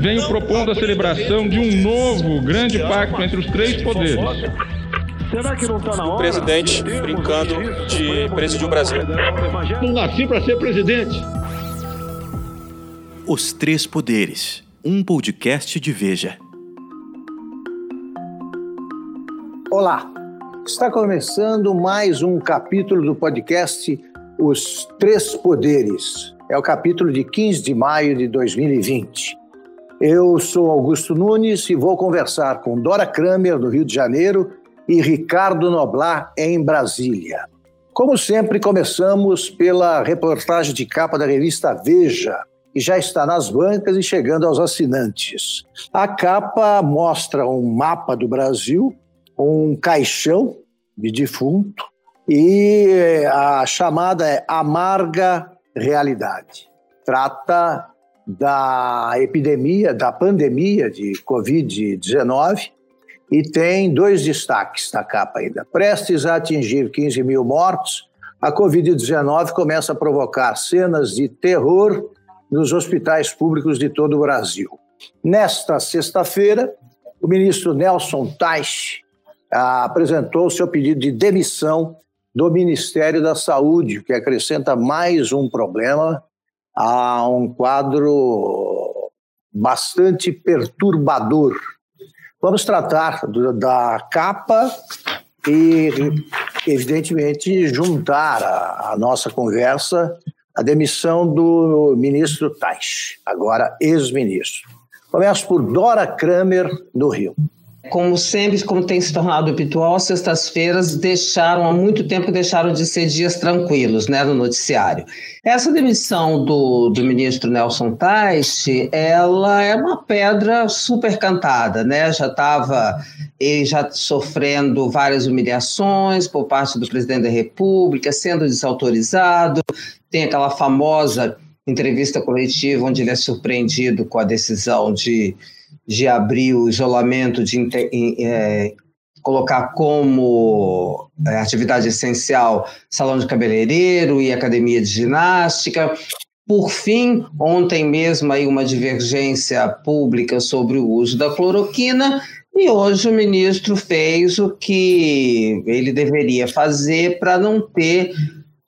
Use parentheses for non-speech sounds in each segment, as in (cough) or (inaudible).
venho propondo a celebração de um novo grande pacto entre os três poderes. Será que não está na hora? O presidente brincando de presidir o Brasil. Não nasci para ser presidente. Os Três Poderes, um podcast de Veja. Olá, está começando mais um capítulo do podcast Os Três Poderes. É o capítulo de 15 de maio de 2020. Eu sou Augusto Nunes e vou conversar com Dora Kramer, do Rio de Janeiro, e Ricardo Noblar, em Brasília. Como sempre, começamos pela reportagem de capa da revista Veja, que já está nas bancas e chegando aos assinantes. A capa mostra um mapa do Brasil, um caixão de defunto e a chamada é Amarga Realidade. Trata da epidemia, da pandemia de Covid-19 e tem dois destaques na capa ainda. Prestes a atingir 15 mil mortos, a Covid-19 começa a provocar cenas de terror nos hospitais públicos de todo o Brasil. Nesta sexta-feira, o ministro Nelson Teich ah, apresentou seu pedido de demissão do Ministério da Saúde, que acrescenta mais um problema a um quadro bastante perturbador. Vamos tratar do, da capa e, evidentemente, juntar a, a nossa conversa a demissão do ministro Tais, agora ex-ministro. Começo por Dora Kramer, do Rio. Como sempre, como tem se tornado habitual, sextas-feiras deixaram, há muito tempo, deixaram de ser dias tranquilos né, no noticiário. Essa demissão do, do ministro Nelson Teich, ela é uma pedra super cantada, né? Já estava ele já sofrendo várias humilhações por parte do presidente da República, sendo desautorizado, tem aquela famosa entrevista coletiva onde ele é surpreendido com a decisão de de abrir o isolamento, de é, colocar como é, atividade essencial salão de cabeleireiro e academia de ginástica. Por fim, ontem mesmo aí uma divergência pública sobre o uso da cloroquina e hoje o ministro fez o que ele deveria fazer para não ter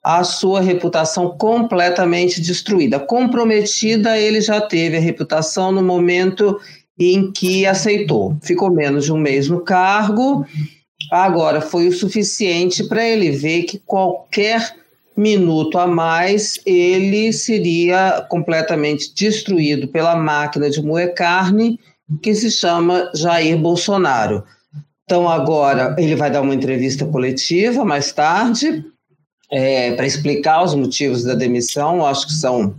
a sua reputação completamente destruída. Comprometida, ele já teve a reputação no momento em que aceitou. Ficou menos de um mês no cargo, agora foi o suficiente para ele ver que qualquer minuto a mais ele seria completamente destruído pela máquina de moer carne que se chama Jair Bolsonaro. Então, agora ele vai dar uma entrevista coletiva mais tarde é, para explicar os motivos da demissão. Acho que são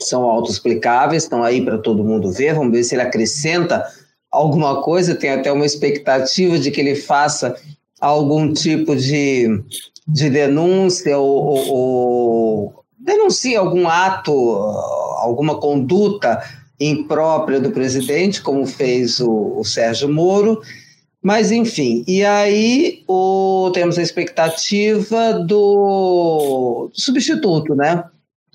são autoexplicáveis, estão aí para todo mundo ver. Vamos ver se ele acrescenta alguma coisa. Tem até uma expectativa de que ele faça algum tipo de, de denúncia ou, ou, ou denuncie algum ato, alguma conduta imprópria do presidente, como fez o, o Sérgio Moro. Mas, enfim, e aí o, temos a expectativa do, do substituto, né?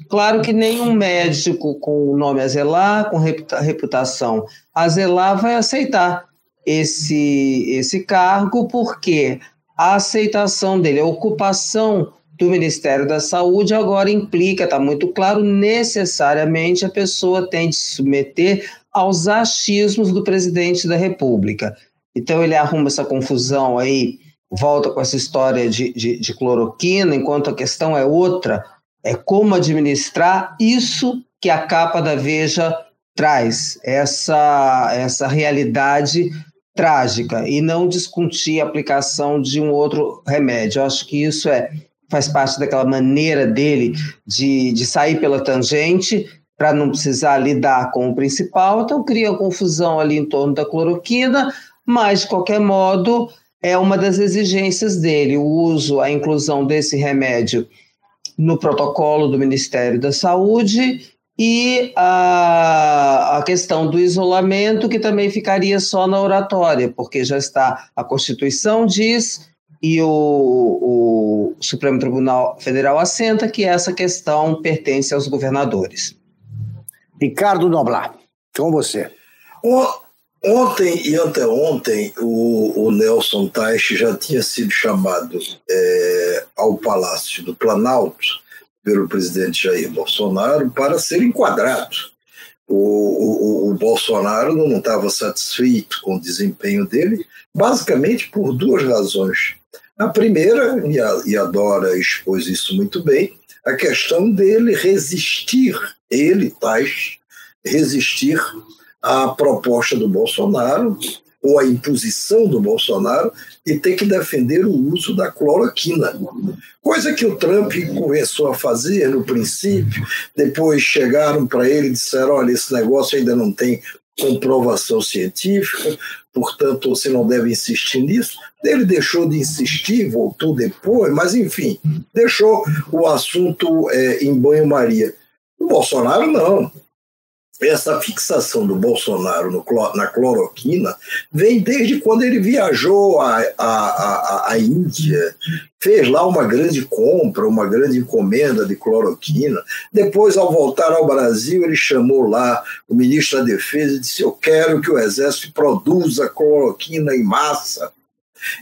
Claro que nenhum médico com o nome a zelar, com reputação a zelar, vai aceitar esse, esse cargo, porque a aceitação dele, a ocupação do Ministério da Saúde agora implica, está muito claro, necessariamente a pessoa tem de se submeter aos achismos do presidente da República. Então ele arruma essa confusão aí, volta com essa história de, de, de cloroquina, enquanto a questão é outra, é como administrar isso que a capa da Veja traz, essa, essa realidade trágica, e não discutir a aplicação de um outro remédio. Eu acho que isso é, faz parte daquela maneira dele de, de sair pela tangente para não precisar lidar com o principal, então cria confusão ali em torno da cloroquina, mas, de qualquer modo, é uma das exigências dele, o uso, a inclusão desse remédio no protocolo do Ministério da Saúde e a, a questão do isolamento, que também ficaria só na oratória, porque já está a Constituição diz e o, o Supremo Tribunal Federal assenta que essa questão pertence aos governadores. Ricardo Noblar, com você. Ontem e anteontem, o, o Nelson Teich já tinha sido chamado é, ao Palácio do Planalto pelo presidente Jair Bolsonaro para ser enquadrado. O, o, o Bolsonaro não estava satisfeito com o desempenho dele, basicamente por duas razões. A primeira, e a, e a Dora expôs isso muito bem, a questão dele resistir, ele, Tais, resistir à proposta do Bolsonaro ou à imposição do Bolsonaro de ter que defender o uso da cloroquina. Coisa que o Trump começou a fazer no princípio, depois chegaram para ele e disseram: olha, esse negócio ainda não tem comprovação científica, portanto você não deve insistir nisso. Ele deixou de insistir, voltou depois, mas enfim, deixou o assunto é, em banho-maria. O Bolsonaro não essa fixação do Bolsonaro no, na cloroquina vem desde quando ele viajou à, Índia, fez lá uma grande compra, uma grande encomenda de cloroquina. Depois, ao voltar ao Brasil, ele chamou lá o ministro da Defesa e disse: Eu quero que o Exército produza cloroquina em massa.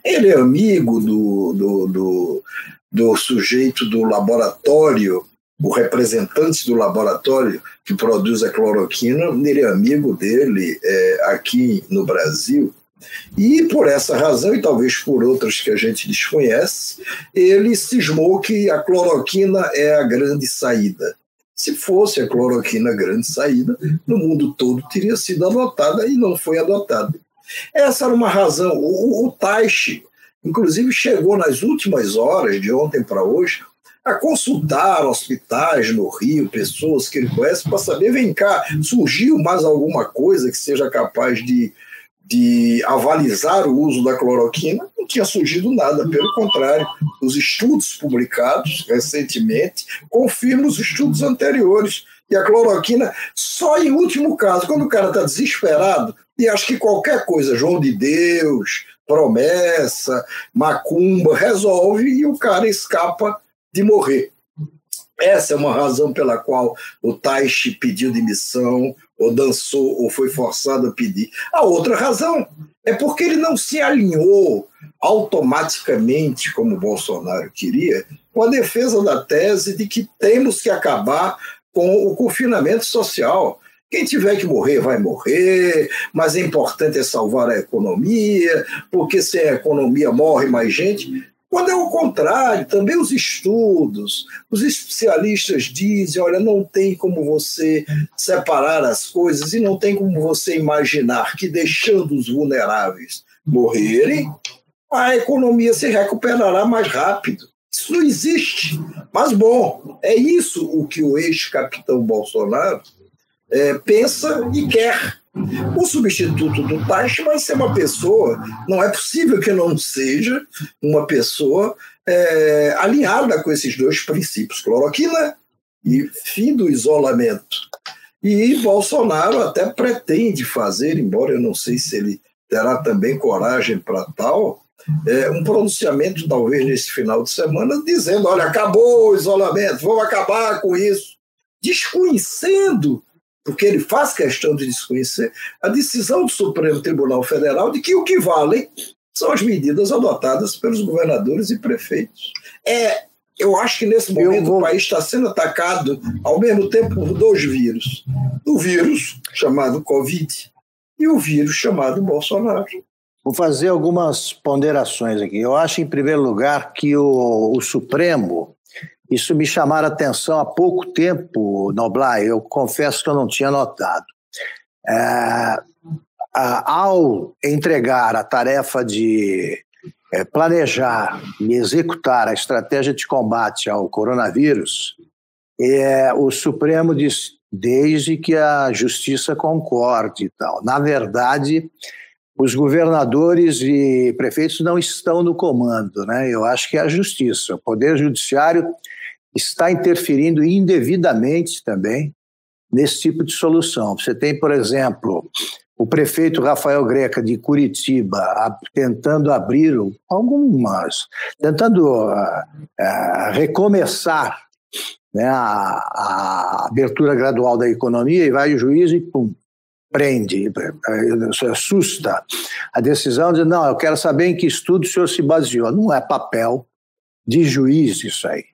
Ele é amigo do, do, do, do sujeito do laboratório o representante do laboratório que produz a cloroquina, ele é amigo dele é, aqui no Brasil. E por essa razão, e talvez por outras que a gente desconhece, ele cismou que a cloroquina é a grande saída. Se fosse a cloroquina a grande saída, no mundo todo teria sido adotada e não foi adotada. Essa era uma razão. O, o Taishi, inclusive, chegou nas últimas horas, de ontem para hoje, a consultar hospitais no Rio, pessoas que ele conhece, para saber, vem cá, surgiu mais alguma coisa que seja capaz de, de avalizar o uso da cloroquina? Não tinha surgido nada, pelo contrário, os estudos publicados recentemente confirmam os estudos anteriores. E a cloroquina, só em último caso, quando o cara está desesperado e acha que qualquer coisa, João de Deus, promessa, macumba, resolve e o cara escapa de morrer. Essa é uma razão pela qual o Taishi pediu demissão, ou dançou, ou foi forçado a pedir. A outra razão é porque ele não se alinhou automaticamente, como Bolsonaro queria, com a defesa da tese de que temos que acabar com o confinamento social. Quem tiver que morrer, vai morrer, mas é importante é salvar a economia, porque sem a economia morre mais gente. Quando é o contrário, também os estudos, os especialistas dizem: olha, não tem como você separar as coisas e não tem como você imaginar que deixando os vulneráveis morrerem, a economia se recuperará mais rápido. Isso não existe. Mas, bom, é isso o que o ex-capitão Bolsonaro é, pensa e quer. O substituto do Taish vai ser uma pessoa, não é possível que não seja uma pessoa é, alinhada com esses dois princípios, cloroquina e fim do isolamento. E Bolsonaro até pretende fazer, embora eu não sei se ele terá também coragem para tal, é, um pronunciamento, talvez nesse final de semana, dizendo: olha, acabou o isolamento, vamos acabar com isso, desconhecendo porque ele faz questão de desconhecer a decisão do Supremo Tribunal Federal de que o que vale são as medidas adotadas pelos governadores e prefeitos. É, eu acho que nesse momento vou... o país está sendo atacado ao mesmo tempo por dois vírus: o vírus chamado Covid e o vírus chamado Bolsonaro. Vou fazer algumas ponderações aqui. Eu acho, em primeiro lugar, que o, o Supremo isso me chamaram a atenção há pouco tempo, Noblar, eu confesso que eu não tinha notado. É, ao entregar a tarefa de é, planejar e executar a estratégia de combate ao coronavírus, é, o Supremo diz, desde que a justiça concorde e tal. Na verdade, os governadores e prefeitos não estão no comando, né? Eu acho que é a justiça. O Poder Judiciário está interferindo indevidamente também nesse tipo de solução. Você tem, por exemplo, o prefeito Rafael Greca de Curitiba tentando abrir algumas, tentando uh, uh, recomeçar né, a, a, abertura gradual da economia e vai o juiz e pum, prende, isso assusta. A decisão de, não, eu quero saber em que estudo o senhor se baseou. Não é papel de juiz isso aí.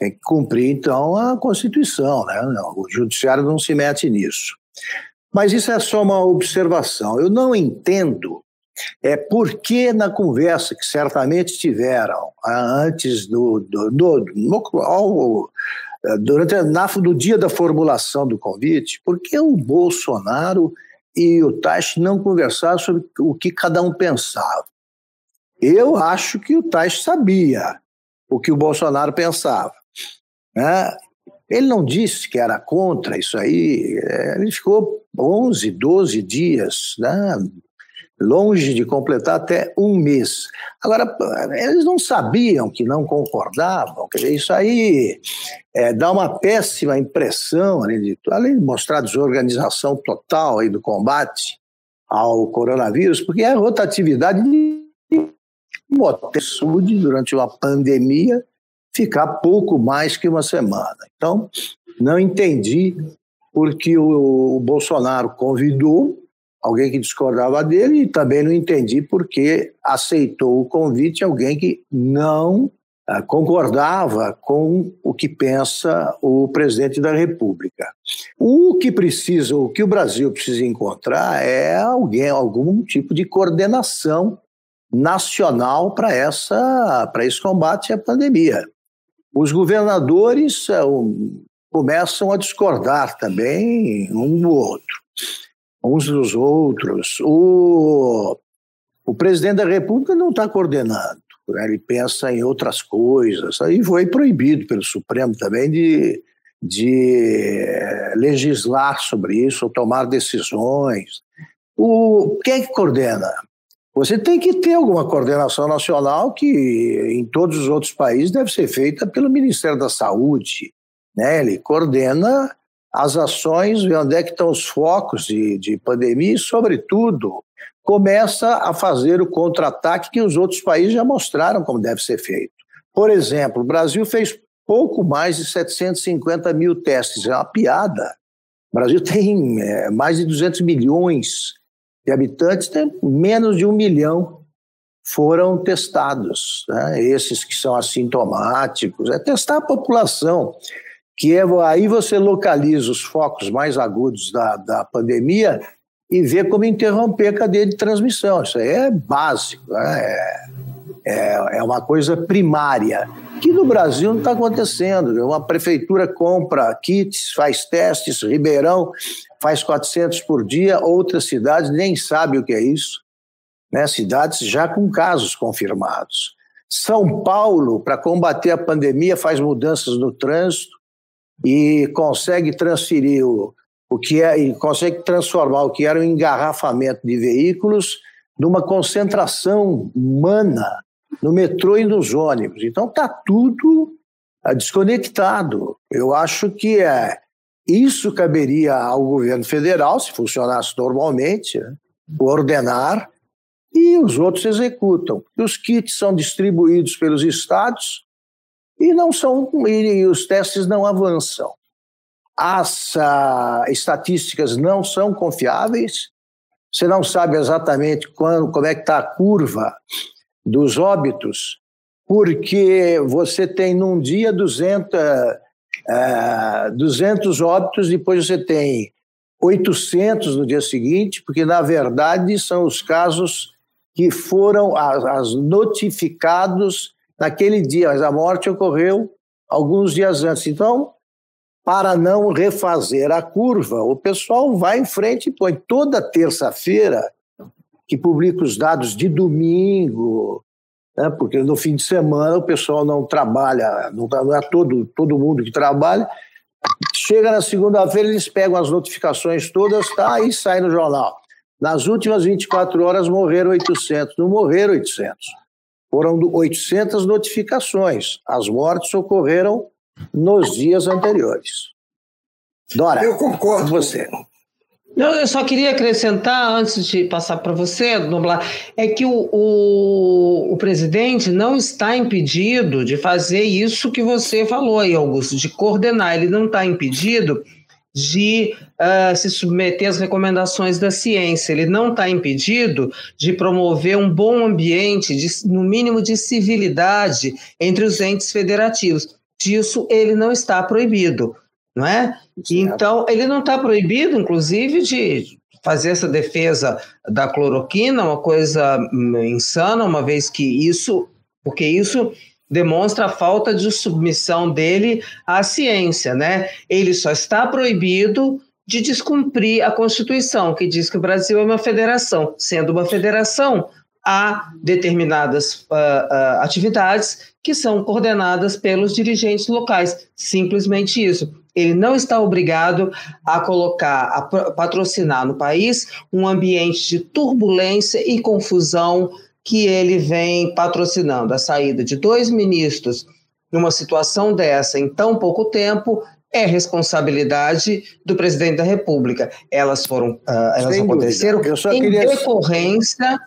Tem que cumprir, então, a Constituição. Né? O Judiciário não se mete nisso. Mas isso é só uma observação. Eu não entendo é porque na conversa que certamente tiveram ah, antes do, do, do no, ao, durante na, no dia da formulação do convite, porque o Bolsonaro e o Taish não conversaram sobre o que cada um pensava. Eu acho que o Taish sabia o que o Bolsonaro pensava. Né? Ele não disse que era contra isso aí, eh, ele ficou 11, 12 dias né, longe de completar até um mês. Agora, eles não sabiam que não concordavam, quer dizer, isso aí é, dá uma péssima impressão, além de, além de mostrar desorganização total aí do combate ao coronavírus, porque é a rotatividade de saúde durante uma pandemia ficar pouco mais que uma semana. Então, não entendi porque o, o Bolsonaro convidou alguém que discordava dele, e também não entendi porque aceitou o convite alguém que não ah, concordava com o que pensa o presidente da República. O que precisa, o que o Brasil precisa encontrar é alguém, algum tipo de coordenação nacional para essa para esse combate à pandemia. Os governadores é, começam a discordar também um do outro uns dos outros. O, o presidente da República não está coordenando, né? ele pensa em outras coisas. Aí foi proibido pelo Supremo também de, de legislar sobre isso, ou tomar decisões. O, quem é que coordena? Você tem que ter alguma coordenação nacional que em todos os outros países deve ser feita pelo Ministério da Saúde. Né? Ele coordena as ações, ver onde é que estão os focos de, de pandemia e, sobretudo, começa a fazer o contra-ataque que os outros países já mostraram como deve ser feito. Por exemplo, o Brasil fez pouco mais de 750 mil testes, é uma piada. O Brasil (laughs) tem é, mais de 200 milhões de habitantes, tem menos de um milhão foram testados. Né? Esses que são assintomáticos, é testar a população que é, aí você localiza os focos mais agudos da, da pandemia e vê como interromper a cadeia de transmissão. Isso aí é básico, né? é, é, é uma coisa primária, que no Brasil não está acontecendo. Uma prefeitura compra kits, faz testes, Ribeirão faz 400 por dia, outras cidades nem sabem o que é isso. Né? Cidades já com casos confirmados. São Paulo, para combater a pandemia, faz mudanças no trânsito, e consegue transferir o, o que é e consegue transformar o que era um engarrafamento de veículos numa concentração humana no metrô e nos ônibus. Então está tudo ah, desconectado. Eu acho que é isso caberia ao governo federal, se funcionasse normalmente, né? ordenar e os outros executam. Os kits são distribuídos pelos estados e não são e os testes não avançam. As uh, estatísticas não são confiáveis. Você não sabe exatamente quando, como é que está a curva dos óbitos, porque você tem num dia 200, uh, 200 óbitos, depois você tem 800 no dia seguinte, porque na verdade são os casos que foram as, as notificados naquele dia, mas a morte ocorreu alguns dias antes. Então, para não refazer a curva, o pessoal vai em frente e põe toda terça-feira, que publica os dados de domingo, né, porque no fim de semana o pessoal não trabalha, não, tá, não é todo, todo mundo que trabalha. Chega na segunda-feira, eles pegam as notificações todas, tá, aí sai no jornal. Nas últimas 24 horas morreram 800, não morreram 800 foram 800 notificações. As mortes ocorreram nos dias anteriores. Dora, eu concordo com você. Não, eu só queria acrescentar, antes de passar para você, Noblar, é que o, o, o, presidente não está impedido de fazer isso que você falou aí, Augusto, de coordenar. Ele não está impedido de uh, se submeter às recomendações da ciência. Ele não está impedido de promover um bom ambiente, de, no mínimo de civilidade, entre os entes federativos. Disso ele não está proibido, não é? Então, ele não está proibido, inclusive, de fazer essa defesa da cloroquina, uma coisa hum, insana, uma vez que isso, porque isso demonstra a falta de submissão dele à ciência, né? Ele só está proibido de descumprir a Constituição, que diz que o Brasil é uma federação. Sendo uma federação, há determinadas uh, uh, atividades que são coordenadas pelos dirigentes locais. Simplesmente isso. Ele não está obrigado a colocar, a patrocinar no país um ambiente de turbulência e confusão que ele vem patrocinando. A saída de dois ministros numa situação dessa em tão pouco tempo é responsabilidade do presidente da República. Elas foram, uh, elas Sem aconteceram em queria... decorrência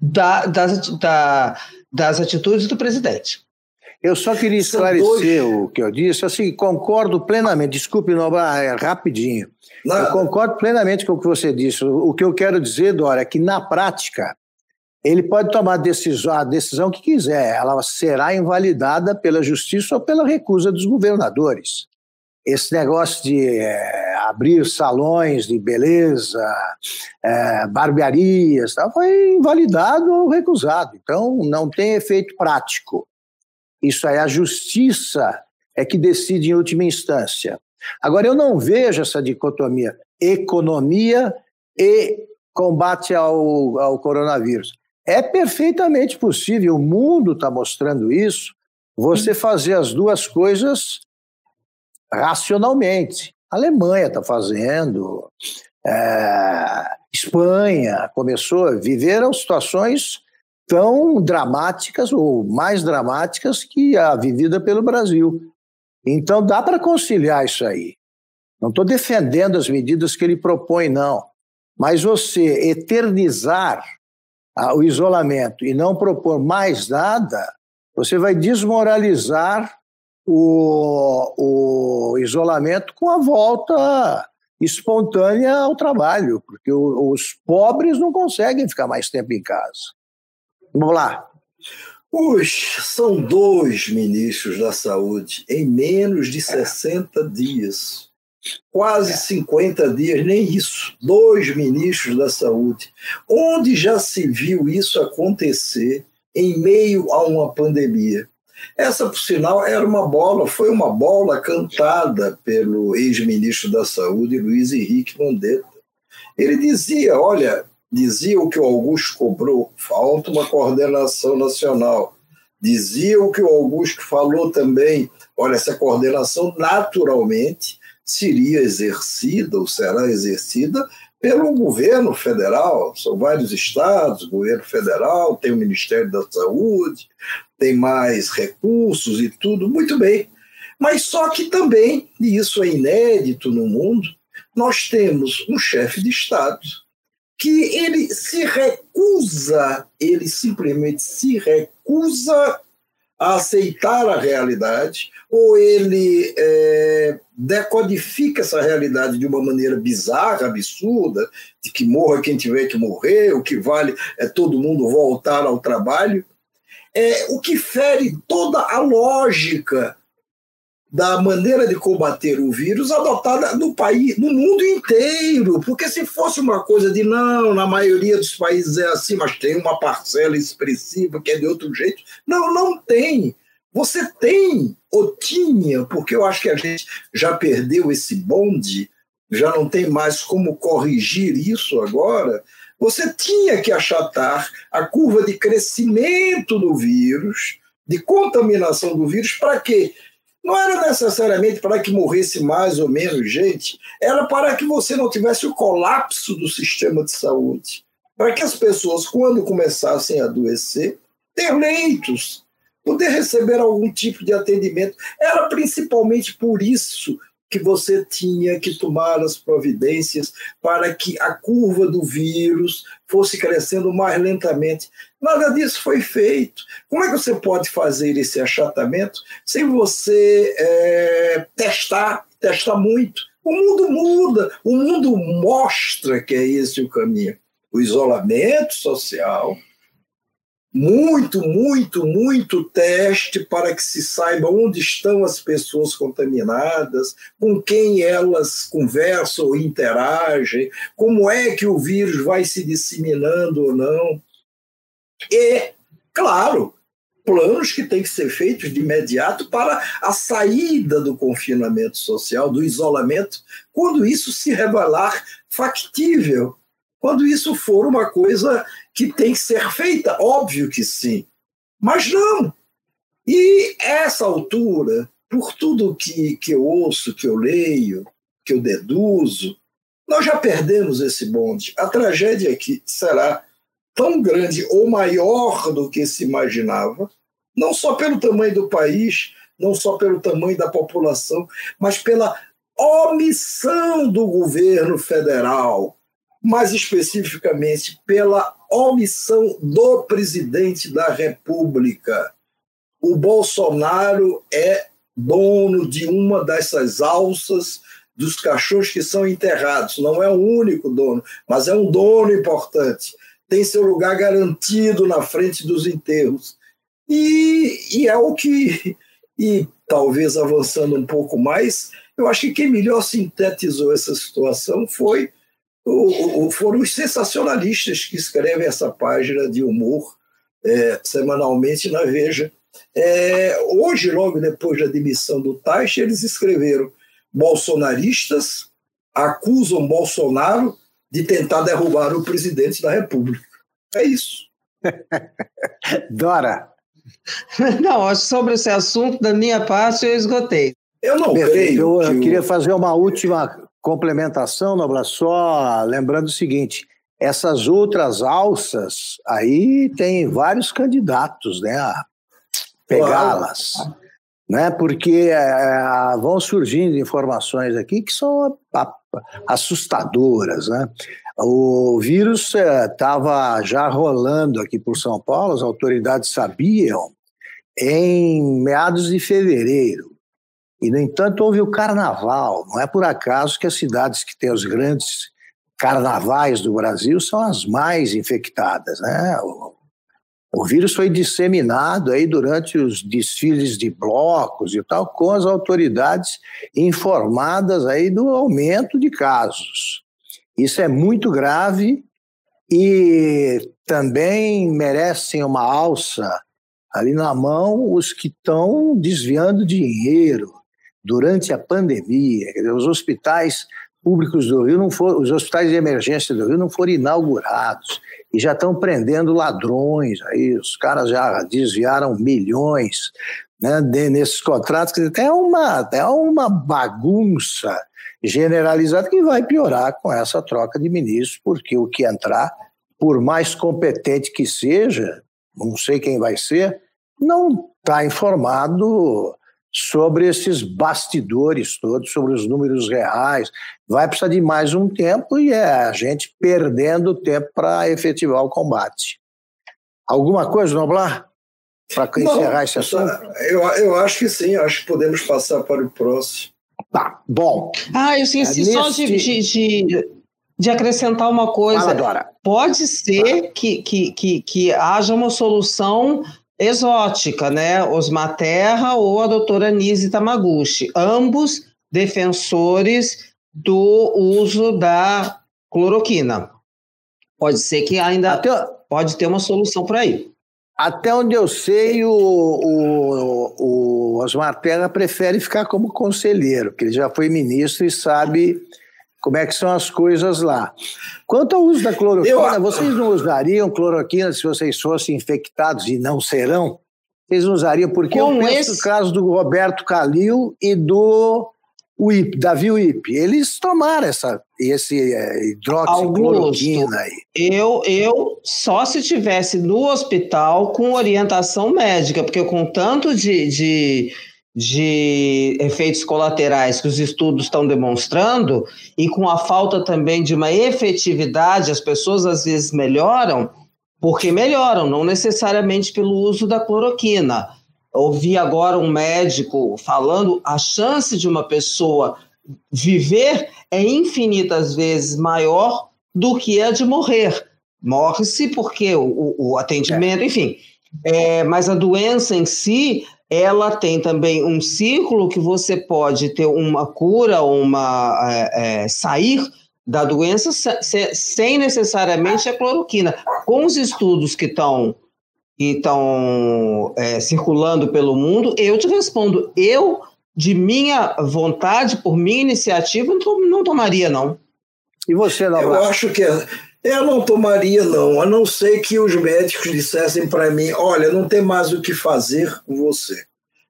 da, das, da, das atitudes do presidente. Eu só queria esclarecer dois... o que eu disse. Assim, concordo plenamente. Desculpe, Nobra, é rapidinho. Nada. Eu concordo plenamente com o que você disse. O que eu quero dizer, Dora, é que na prática ele pode tomar decisão, a decisão que quiser, ela será invalidada pela justiça ou pela recusa dos governadores. Esse negócio de é, abrir salões de beleza, é, barbearias, tal, foi invalidado ou recusado. Então, não tem efeito prático. Isso aí, a justiça é que decide em última instância. Agora, eu não vejo essa dicotomia economia e combate ao, ao coronavírus. É perfeitamente possível, o mundo está mostrando isso, você fazer as duas coisas racionalmente. A Alemanha está fazendo, é, Espanha começou a viver situações tão dramáticas ou mais dramáticas que a vivida pelo Brasil. Então dá para conciliar isso aí. Não estou defendendo as medidas que ele propõe, não. Mas você eternizar o isolamento e não propor mais nada, você vai desmoralizar o, o isolamento com a volta espontânea ao trabalho, porque os pobres não conseguem ficar mais tempo em casa. Vamos lá. Os, são dois ministros da saúde em menos de 60 dias quase 50 dias, nem isso, dois ministros da saúde. Onde já se viu isso acontecer em meio a uma pandemia? Essa, por sinal, era uma bola, foi uma bola cantada pelo ex-ministro da Saúde, Luiz Henrique Mandetta. Ele dizia: olha, dizia o que o Augusto cobrou, falta uma coordenação nacional. Dizia o que o Augusto falou também, olha, essa coordenação naturalmente seria exercida ou será exercida pelo governo federal. São vários estados, governo federal tem o Ministério da Saúde, tem mais recursos e tudo, muito bem. Mas só que também, e isso é inédito no mundo, nós temos um chefe de Estado que ele se recusa, ele simplesmente se recusa a aceitar a realidade, ou ele é, decodifica essa realidade de uma maneira bizarra, absurda, de que morra quem tiver que morrer, o que vale é todo mundo voltar ao trabalho, é o que fere toda a lógica da maneira de combater o vírus adotada no país, no mundo inteiro, porque se fosse uma coisa de não, na maioria dos países é assim, mas tem uma parcela expressiva que é de outro jeito, não, não tem. Você tem ou tinha, porque eu acho que a gente já perdeu esse bonde, já não tem mais como corrigir isso agora. Você tinha que achatar a curva de crescimento do vírus, de contaminação do vírus, para quê? Não era necessariamente para que morresse mais ou menos gente, era para que você não tivesse o colapso do sistema de saúde. Para que as pessoas, quando começassem a adoecer, ter leitos, poder receber algum tipo de atendimento. Era principalmente por isso que você tinha que tomar as providências para que a curva do vírus fosse crescendo mais lentamente. Nada disso foi feito. Como é que você pode fazer esse achatamento sem você é, testar, testar muito, O mundo muda, o mundo mostra que é esse o caminho. O isolamento social, muito, muito, muito teste para que se saiba onde estão as pessoas contaminadas, com quem elas conversam ou interagem, como é que o vírus vai se disseminando ou não. E, claro, planos que têm que ser feitos de imediato para a saída do confinamento social, do isolamento, quando isso se revelar factível, quando isso for uma coisa que tem que ser feita, óbvio que sim, mas não. E essa altura, por tudo que, que eu ouço, que eu leio, que eu deduzo, nós já perdemos esse bonde. A tragédia aqui será tão grande ou maior do que se imaginava, não só pelo tamanho do país, não só pelo tamanho da população, mas pela omissão do governo federal, mais especificamente pela omissão do presidente da República. O Bolsonaro é dono de uma dessas alças dos cachorros que são enterrados. Não é o único dono, mas é um dono importante. Tem seu lugar garantido na frente dos enterros. E, e é o que, e talvez avançando um pouco mais, eu acho que quem melhor sintetizou essa situação foi o, o, foram os sensacionalistas que escrevem essa página de humor é, semanalmente na Veja. É, hoje, logo depois da demissão do Taixe, eles escreveram: bolsonaristas acusam Bolsonaro de tentar derrubar o presidente da República. É isso. (laughs) Dora. Não, sobre esse assunto, da minha parte, eu esgotei. Eu não creio. Eu, que queria fazer uma última complementação, Nobla, só lembrando o seguinte: essas outras alças aí tem vários candidatos né, a pegá-las. Né, porque é, vão surgindo informações aqui que são assustadoras. Né? O vírus estava é, já rolando aqui por São Paulo, as autoridades sabiam, em meados de fevereiro. E, no entanto, houve o carnaval. Não é por acaso que as cidades que têm os grandes carnavais do Brasil são as mais infectadas. Né? O, o vírus foi disseminado aí durante os desfiles de blocos e tal, com as autoridades informadas aí do aumento de casos. Isso é muito grave e também merecem uma alça ali na mão os que estão desviando dinheiro, durante a pandemia. Os hospitais públicos do Rio não foram, os hospitais de emergência do Rio não foram inaugurados e já estão prendendo ladrões. Aí os caras já desviaram milhões né, nesses contratos. É uma, é uma bagunça generalizada que vai piorar com essa troca de ministros, porque o que entrar, por mais competente que seja, não sei quem vai ser, não está informado sobre esses bastidores todos, sobre os números reais. Vai precisar de mais um tempo e é a gente perdendo tempo para efetivar o combate. Alguma coisa, Noblar? Para encerrar esse assunto? Eu, eu acho que sim, acho que podemos passar para o próximo. Tá, bom. Ah, eu esqueci é, só neste... de, de, de, acrescentar uma coisa. Fala, Dora. Pode ser que, que, que, que haja uma solução exótica, né? Osmar Terra ou a doutora Nise Tamaguchi, ambos defensores do uso da cloroquina. Pode ser que ainda Até... pode ter uma solução por aí. Até onde eu sei, o, o, o Osmar Terra prefere ficar como conselheiro, porque ele já foi ministro e sabe como é que são as coisas lá. Quanto ao uso da cloroquina, eu... vocês não usariam cloroquina se vocês fossem infectados e não serão? Vocês não usariam, porque Com eu penso esse... no caso do Roberto Calil e do Wip, Davi Wip. Eles tomaram essa, esse é, hidroxicloroquina aí. Eu, eu só se tivesse no hospital com orientação médica, porque com tanto de, de de efeitos colaterais que os estudos estão demonstrando e com a falta também de uma efetividade, as pessoas às vezes melhoram porque melhoram, não necessariamente pelo uso da cloroquina. Ouvi agora um médico falando a chance de uma pessoa viver é infinitas vezes maior do que a de morrer. Morre-se porque o, o atendimento, é. enfim. É, mas a doença em si, ela tem também um ciclo que você pode ter uma cura, uma é, é sair da doença sem necessariamente a cloroquina. Com os estudos que estão que estão é, circulando pelo mundo, eu te respondo, eu de minha vontade, por minha iniciativa, não, não tomaria não. E você, Laura? Eu acho que eu não tomaria não, a não ser que os médicos dissessem para mim, olha, não tem mais o que fazer com você.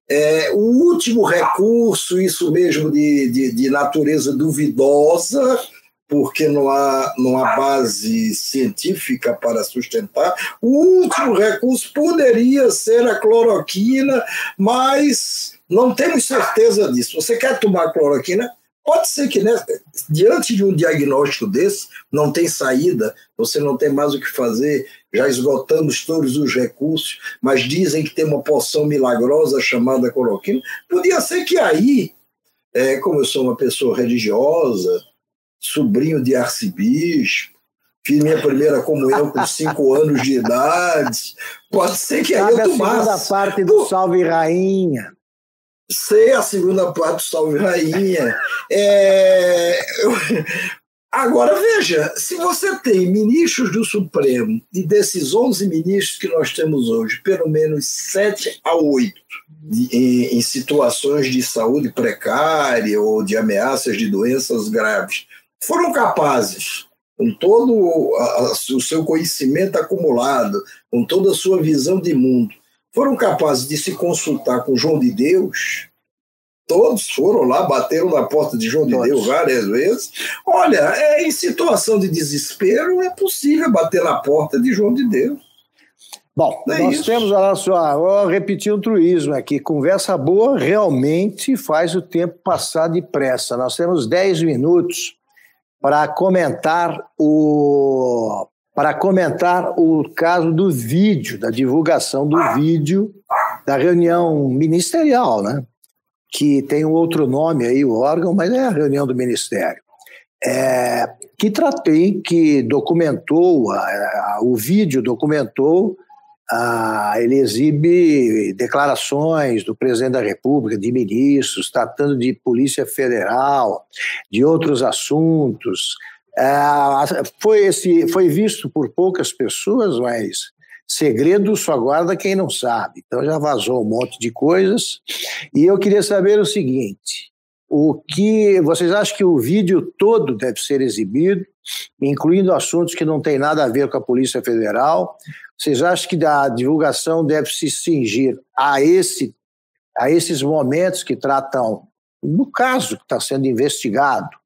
É, o último recurso, isso mesmo de, de, de natureza duvidosa, porque não há, não há base científica para sustentar. O último recurso poderia ser a cloroquina, mas não temos certeza disso. Você quer tomar cloroquina? Pode ser que né, diante de um diagnóstico desse, não tem saída, você não tem mais o que fazer, já esgotamos todos os recursos, mas dizem que tem uma poção milagrosa chamada cloroquina. Podia ser que aí, é, como eu sou uma pessoa religiosa, sobrinho de arcebispo, fiz minha primeira comunhão com cinco (laughs) anos de idade. Pode ser que aí eu tomasse. a segunda parte do Salve Rainha. Sei a segunda parte do Salve Rainha. É... Agora, veja, se você tem ministros do Supremo, e desses 11 ministros que nós temos hoje, pelo menos 7 a 8 em, em situações de saúde precária ou de ameaças de doenças graves, foram capazes, com todo o seu conhecimento acumulado, com toda a sua visão de mundo, foram capazes de se consultar com João de Deus. Todos foram lá, bateram na porta de João de Todos. Deus várias vezes. Olha, é, em situação de desespero, é possível bater na porta de João de Deus. Bom, é nós isso. temos, olha só, vou repetir um truísmo aqui. Conversa boa realmente faz o tempo passar depressa. Nós temos 10 minutos para comentar o para comentar o caso do vídeo, da divulgação do vídeo da reunião ministerial, né? Que tem um outro nome aí, o órgão, mas é a reunião do ministério. É, que tratei, que documentou, a, a, o vídeo documentou ah, ele exibe declarações do presidente da República, de ministros, tratando de Polícia Federal, de outros assuntos. Ah, foi, esse, foi visto por poucas pessoas, mas segredo só guarda quem não sabe. Então já vazou um monte de coisas. E eu queria saber o seguinte: o que vocês acham que o vídeo todo deve ser exibido, incluindo assuntos que não têm nada a ver com a Polícia Federal? Vocês acham que a divulgação deve se cingir a, esse, a esses momentos que tratam do caso que está sendo investigado?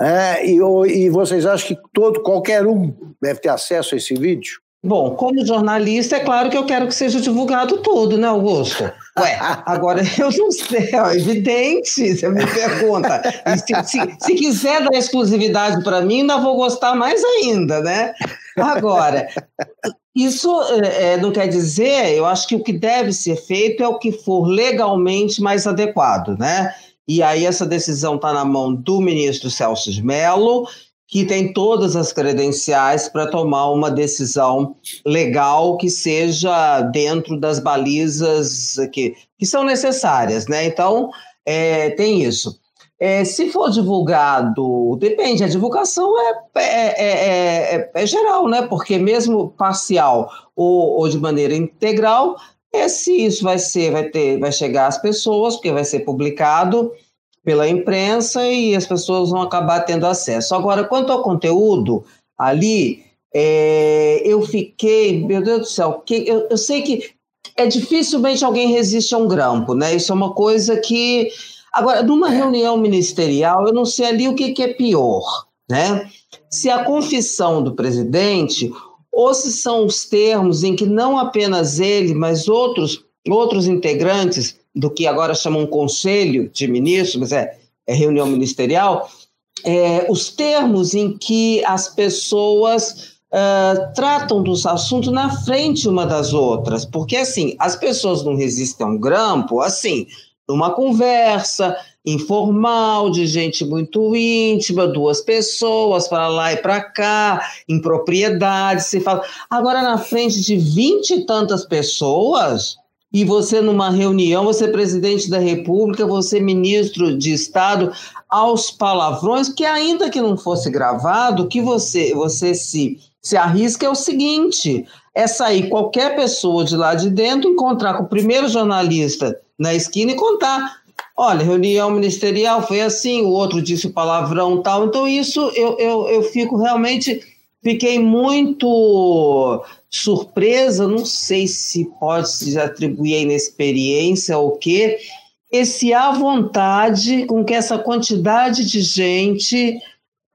É, e, e vocês acham que todo, qualquer um deve ter acesso a esse vídeo? Bom, como jornalista, é claro que eu quero que seja divulgado tudo, né, Augusto? (laughs) Ué, agora (laughs) eu não sei, é evidente, você me pergunta. Se, se, se, quiser dar exclusividade para mim, ainda vou gostar mais ainda, né? Agora, isso é, não quer dizer, eu acho que o que deve ser feito é o que for legalmente mais adequado, né? E aí essa decisão está na mão do ministro Celso de Mello, que tem todas as credenciais para tomar uma decisão legal que seja dentro das balizas que, que são necessárias, né? Então, é, tem isso. É, se for divulgado, depende, a divulgação é, é, é, é geral, né? Porque mesmo parcial ou, ou de maneira integral, é se isso vai ser, vai ter, vai chegar às pessoas, porque vai ser publicado pela imprensa e as pessoas vão acabar tendo acesso. Agora, quanto ao conteúdo, ali é, eu fiquei, meu Deus do céu, que, eu, eu sei que é dificilmente alguém resiste a um grampo, né? Isso é uma coisa que. Agora, numa reunião ministerial, eu não sei ali o que, que é pior, né? Se a confissão do presidente ou se são os termos em que não apenas ele, mas outros, outros integrantes do que agora chamam conselho de ministros, mas é, é reunião ministerial, é, os termos em que as pessoas uh, tratam dos assuntos na frente uma das outras, porque assim, as pessoas não resistem a um grampo, assim, numa conversa informal, de gente muito íntima, duas pessoas para lá e para cá, em propriedade, se fala. Agora, na frente de vinte e tantas pessoas, e você numa reunião, você é presidente da República, você é ministro de Estado, aos palavrões, que ainda que não fosse gravado, que você, você se, se arrisca é o seguinte: é sair qualquer pessoa de lá de dentro, encontrar com o primeiro jornalista na esquina e contar. Olha, reunião ministerial foi assim, o outro disse palavrão tal. Então, isso eu, eu, eu fico realmente. Fiquei muito surpresa, não sei se pode se atribuir a inexperiência ou o quê, esse à vontade com que essa quantidade de gente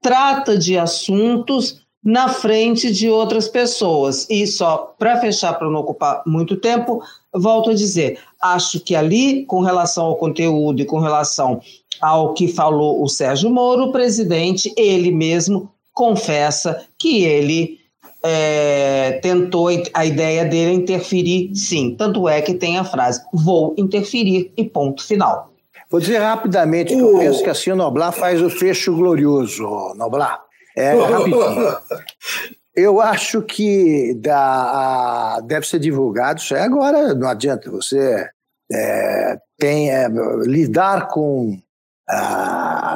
trata de assuntos na frente de outras pessoas. E só para fechar, para não ocupar muito tempo, volto a dizer: acho que ali, com relação ao conteúdo e com relação ao que falou o Sérgio Moro, o presidente, ele mesmo confessa que ele é, tentou, a ideia dele é interferir, sim. Tanto é que tem a frase: vou interferir e ponto final. Vou dizer rapidamente que eu penso que assim o Noblar faz o fecho glorioso, Noblar. É, rapidinho. (laughs) Eu acho que deve ser divulgado isso aí agora, não adianta você é, tem, é, lidar com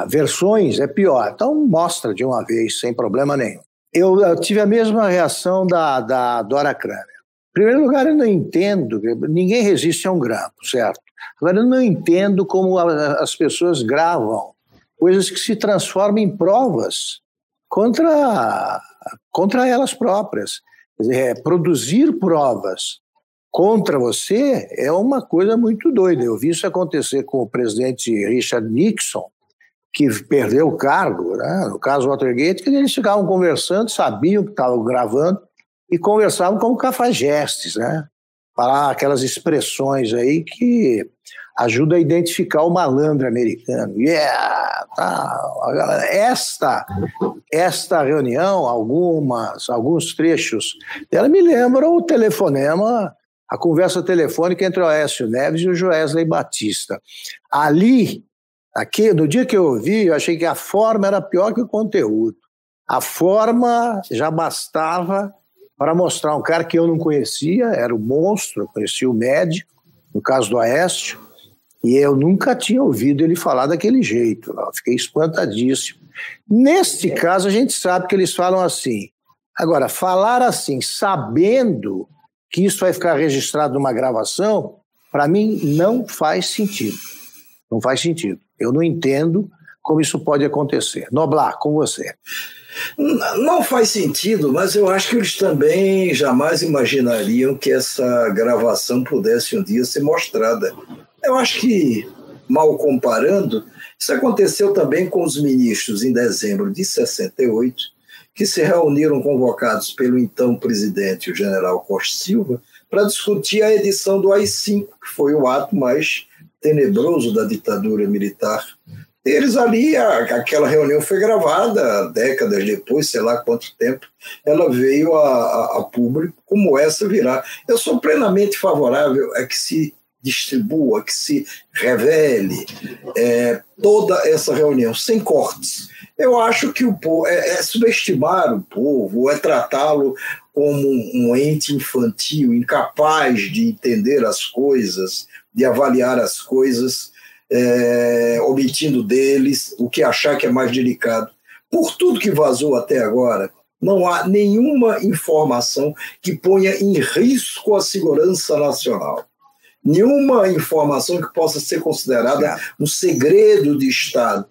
versões é pior. Então mostra de uma vez, sem problema nenhum. Eu, eu tive a mesma reação da, da Dora Kramer. Em primeiro lugar, eu não entendo, ninguém resiste a um grampo, certo? Agora, eu não entendo como as pessoas gravam coisas que se transformam em provas contra, contra elas próprias. Dizer, é, produzir provas contra você é uma coisa muito doida. Eu vi isso acontecer com o presidente Richard Nixon, que perdeu o cargo, né? no caso Watergate, que eles ficavam conversando, sabiam que estavam gravando e conversavam como cafajestes, né? Falar aquelas expressões aí que ajuda a identificar o malandro americano. Yeah, tá. Esta, esta reunião, algumas, alguns trechos dela me lembram o telefonema, a conversa telefônica entre o Aécio Neves e o Joesley Batista. Ali, aqui, no dia que eu ouvi, eu achei que a forma era pior que o conteúdo. A forma já bastava para mostrar um cara que eu não conhecia, era o monstro, eu conhecia o médico, no caso do Aécio, e eu nunca tinha ouvido ele falar daquele jeito. Eu fiquei espantadíssimo. Neste caso, a gente sabe que eles falam assim. Agora, falar assim, sabendo que isso vai ficar registrado numa gravação, para mim não faz sentido. Não faz sentido. Eu não entendo como isso pode acontecer. Noblar, com você. Não faz sentido, mas eu acho que eles também jamais imaginariam que essa gravação pudesse um dia ser mostrada. Eu acho que, mal comparando, isso aconteceu também com os ministros em dezembro de 68, que se reuniram convocados pelo então presidente, o general Costa Silva, para discutir a edição do AI-5, que foi o ato mais tenebroso da ditadura militar. Eles ali, aquela reunião foi gravada décadas depois, sei lá quanto tempo, ela veio a, a, a público, como essa virá. Eu sou plenamente favorável a que se distribua, que se revele é, toda essa reunião, sem cortes. Eu acho que o povo é, é subestimar o povo, é tratá-lo como um ente infantil, incapaz de entender as coisas, de avaliar as coisas, é, omitindo deles o que achar que é mais delicado. Por tudo que vazou até agora, não há nenhuma informação que ponha em risco a segurança nacional nenhuma informação que possa ser considerada um segredo de Estado.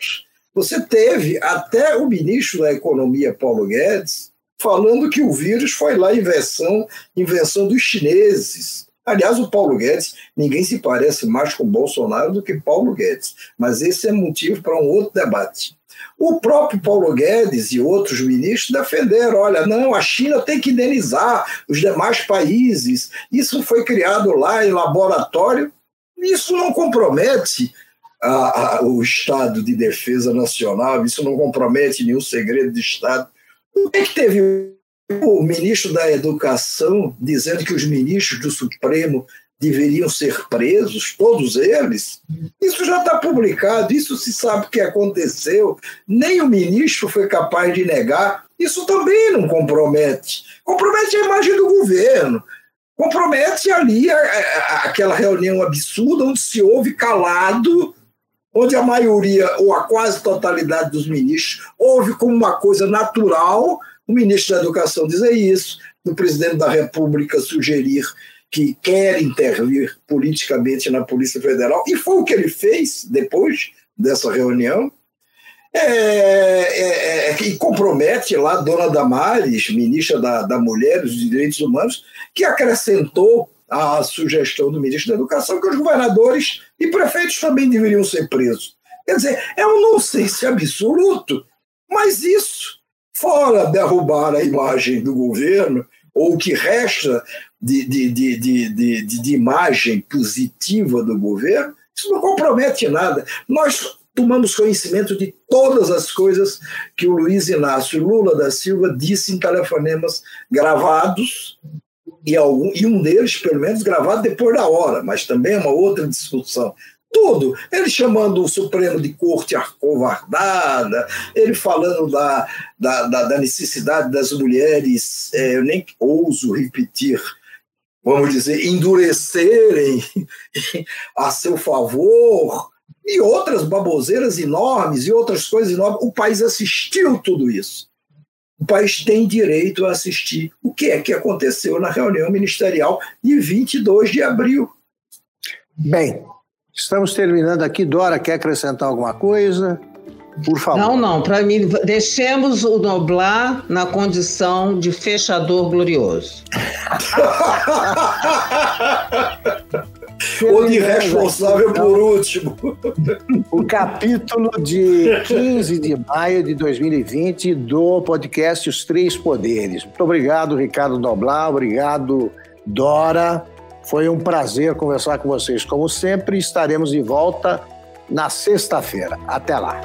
Você teve até o ministro da Economia, Paulo Guedes, falando que o vírus foi lá invenção, invenção dos chineses. Aliás, o Paulo Guedes, ninguém se parece mais com Bolsonaro do que Paulo Guedes, mas esse é motivo para um outro debate. O próprio Paulo Guedes e outros ministros defenderam: olha, não, a China tem que indenizar os demais países. Isso foi criado lá em laboratório. Isso não compromete a, a, o Estado de Defesa Nacional, isso não compromete nenhum segredo de Estado. O que, é que teve o ministro da Educação dizendo que os ministros do Supremo deveriam ser presos, todos eles. Isso já está publicado, isso se sabe o que aconteceu. Nem o ministro foi capaz de negar. Isso também não compromete. Compromete a imagem do governo. Compromete ali a, a, aquela reunião absurda onde se ouve calado, onde a maioria ou a quase totalidade dos ministros ouve como uma coisa natural o ministro da Educação dizer isso, o presidente da República sugerir que quer intervir politicamente na Polícia Federal, e foi o que ele fez depois dessa reunião, é, é, é, e compromete lá a dona Damares, ministra da, da Mulher e dos Direitos Humanos, que acrescentou a sugestão do ministro da Educação que os governadores e prefeitos também deveriam ser presos. Quer dizer, é um nonsense absoluto, mas isso, fora derrubar a imagem do governo, ou o que resta de, de, de, de, de, imagem positiva do governo, isso não compromete nada. Nós tomamos conhecimento de todas as coisas que o Luiz Inácio Lula da Silva disse em telefonemas gravados, e, algum, e um deles, pelo menos, gravado depois da hora, mas também é uma outra discussão. Tudo. Ele chamando o Supremo de corte acovardada, ele falando da, da, da, da necessidade das mulheres, é, eu nem ouso repetir, vamos dizer, endurecerem (laughs) a seu favor, e outras baboseiras enormes e outras coisas enormes. O país assistiu tudo isso. O país tem direito a assistir o que é que aconteceu na reunião ministerial de 22 de abril. Bem, estamos terminando aqui. Dora, quer acrescentar alguma coisa? Por favor. Não, não. Para mim, deixemos o Noblar na condição de fechador glorioso. (laughs) Ou de responsável por último. (laughs) O capítulo de 15 de maio de 2020 do podcast Os Três Poderes. Muito obrigado, Ricardo Noblar. Obrigado, Dora. Foi um prazer conversar com vocês. Como sempre, estaremos de volta na sexta-feira. Até lá.